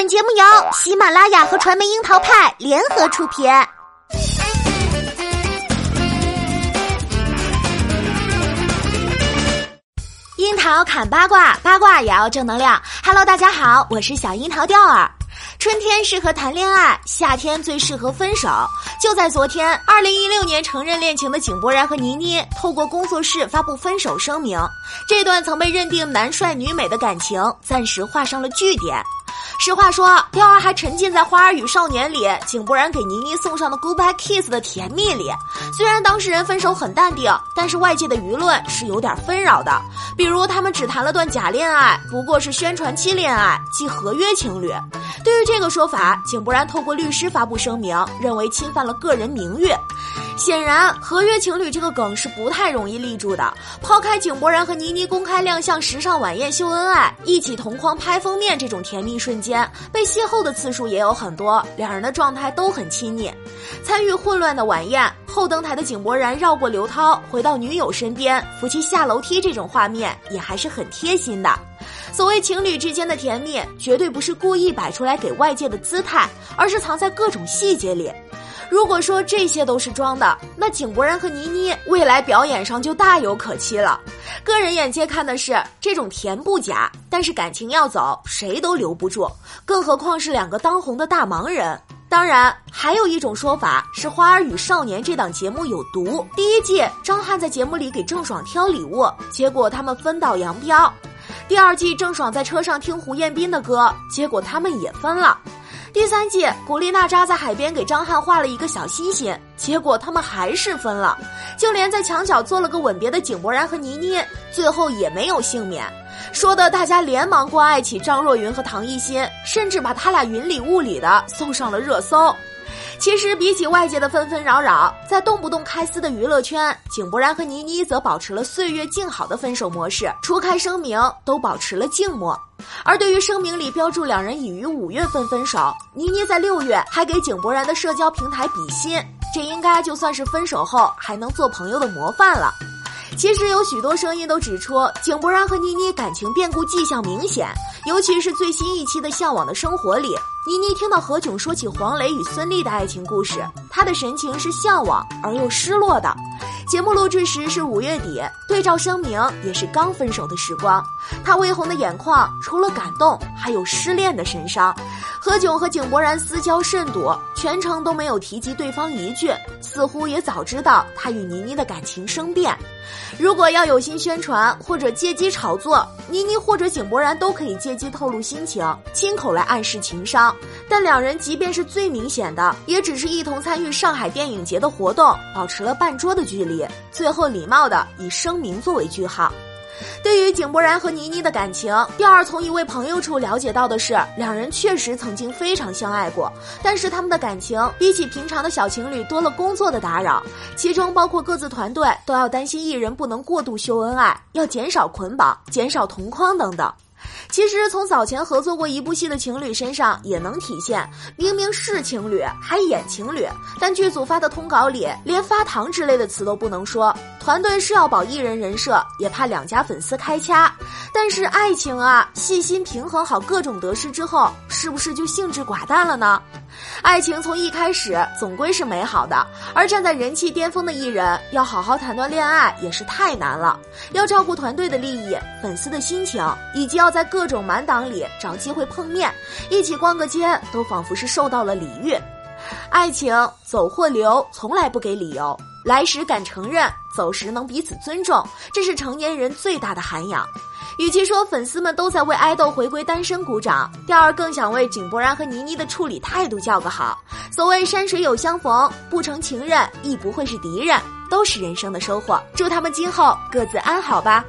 本节目由喜马拉雅和传媒樱桃派联合出品。樱桃砍八卦，八卦也要正能量。Hello，大家好，我是小樱桃调儿。春天适合谈恋爱，夏天最适合分手。就在昨天，二零一六年承认恋情的井柏然和倪妮透过工作室发布分手声明，这段曾被认定男帅女美的感情暂时画上了句点。实话说，调儿还沉浸在《花儿与少年》里井柏然给倪妮送上的 Goodbye Kiss 的甜蜜里。虽然当事人分手很淡定，但是外界的舆论是有点纷扰的。比如他们只谈了段假恋爱，不过是宣传期恋爱，即合约情侣。对于这个说法，井柏然透过律师发布声明，认为侵犯了个人名誉。显然，合约情侣这个梗是不太容易立住的。抛开井柏然和倪妮公开亮相时尚晚宴秀恩爱，一起同框拍封面这种甜蜜瞬间，被邂逅的次数也有很多，两人的状态都很亲昵。参与混乱的晚宴后登台的井柏然绕过刘涛回到女友身边，扶其下楼梯，这种画面也还是很贴心的。所谓情侣之间的甜蜜，绝对不是故意摆出来给外界的姿态，而是藏在各种细节里。如果说这些都是装的，那井柏然和倪妮未来表演上就大有可期了。个人眼界看的是这种甜不假，但是感情要走，谁都留不住，更何况是两个当红的大忙人。当然，还有一种说法是《花儿与少年》这档节目有毒。第一季张翰在节目里给郑爽挑礼物，结果他们分道扬镳；第二季郑爽在车上听胡彦斌的歌，结果他们也分了。第三季，古力娜扎在海边给张翰画了一个小心心，结果他们还是分了。就连在墙角做了个吻别的井柏然和倪妮，最后也没有幸免，说的大家连忙关爱起张若昀和唐艺昕，甚至把他俩云里雾里的送上了热搜。其实，比起外界的纷纷扰扰，在动不动开撕的娱乐圈，井柏然和倪妮则保持了岁月静好的分手模式，除开声明都保持了静默。而对于声明里标注两人已于五月份分手，倪妮在六月还给井柏然的社交平台比心，这应该就算是分手后还能做朋友的模范了。其实有许多声音都指出，井柏然和倪妮感情变故迹象明显，尤其是最新一期的《向往的生活》里，倪妮听到何炅说起黄磊与孙俪的爱情故事，她的神情是向往而又失落的。节目录制时是五月底，对照声明也是刚分手的时光，她微红的眼眶除了感动，还有失恋的神伤。何炅和井柏然私交甚笃，全程都没有提及对方一句，似乎也早知道他与倪妮的感情生变。如果要有心宣传或者借机炒作，倪妮或者井柏然都可以借机透露心情，亲口来暗示情伤。但两人即便是最明显的，也只是一同参与上海电影节的活动，保持了半桌的距离，最后礼貌的以声明作为句号。对于井柏然和倪妮的感情，第二从一位朋友处了解到的是，两人确实曾经非常相爱过，但是他们的感情比起平常的小情侣多了工作的打扰，其中包括各自团队都要担心艺人不能过度秀恩爱，要减少捆绑、减少同框等等。其实从早前合作过一部戏的情侣身上也能体现，明明是情侣还演情侣，但剧组发的通稿里连发糖之类的词都不能说。团队是要保艺人人设，也怕两家粉丝开掐。但是爱情啊，细心平衡好各种得失之后，是不是就兴致寡淡了呢？爱情从一开始总归是美好的，而站在人气巅峰的艺人要好好谈段恋爱也是太难了。要照顾团队的利益、粉丝的心情，以及要在各种满档里找机会碰面，一起逛个街，都仿佛是受到了礼遇。爱情走或留，从来不给理由。来时敢承认，走时能彼此尊重，这是成年人最大的涵养。与其说粉丝们都在为爱豆回归单身鼓掌，第二更想为井柏然和倪妮的处理态度叫个好。所谓山水有相逢，不成情人亦不会是敌人，都是人生的收获。祝他们今后各自安好吧。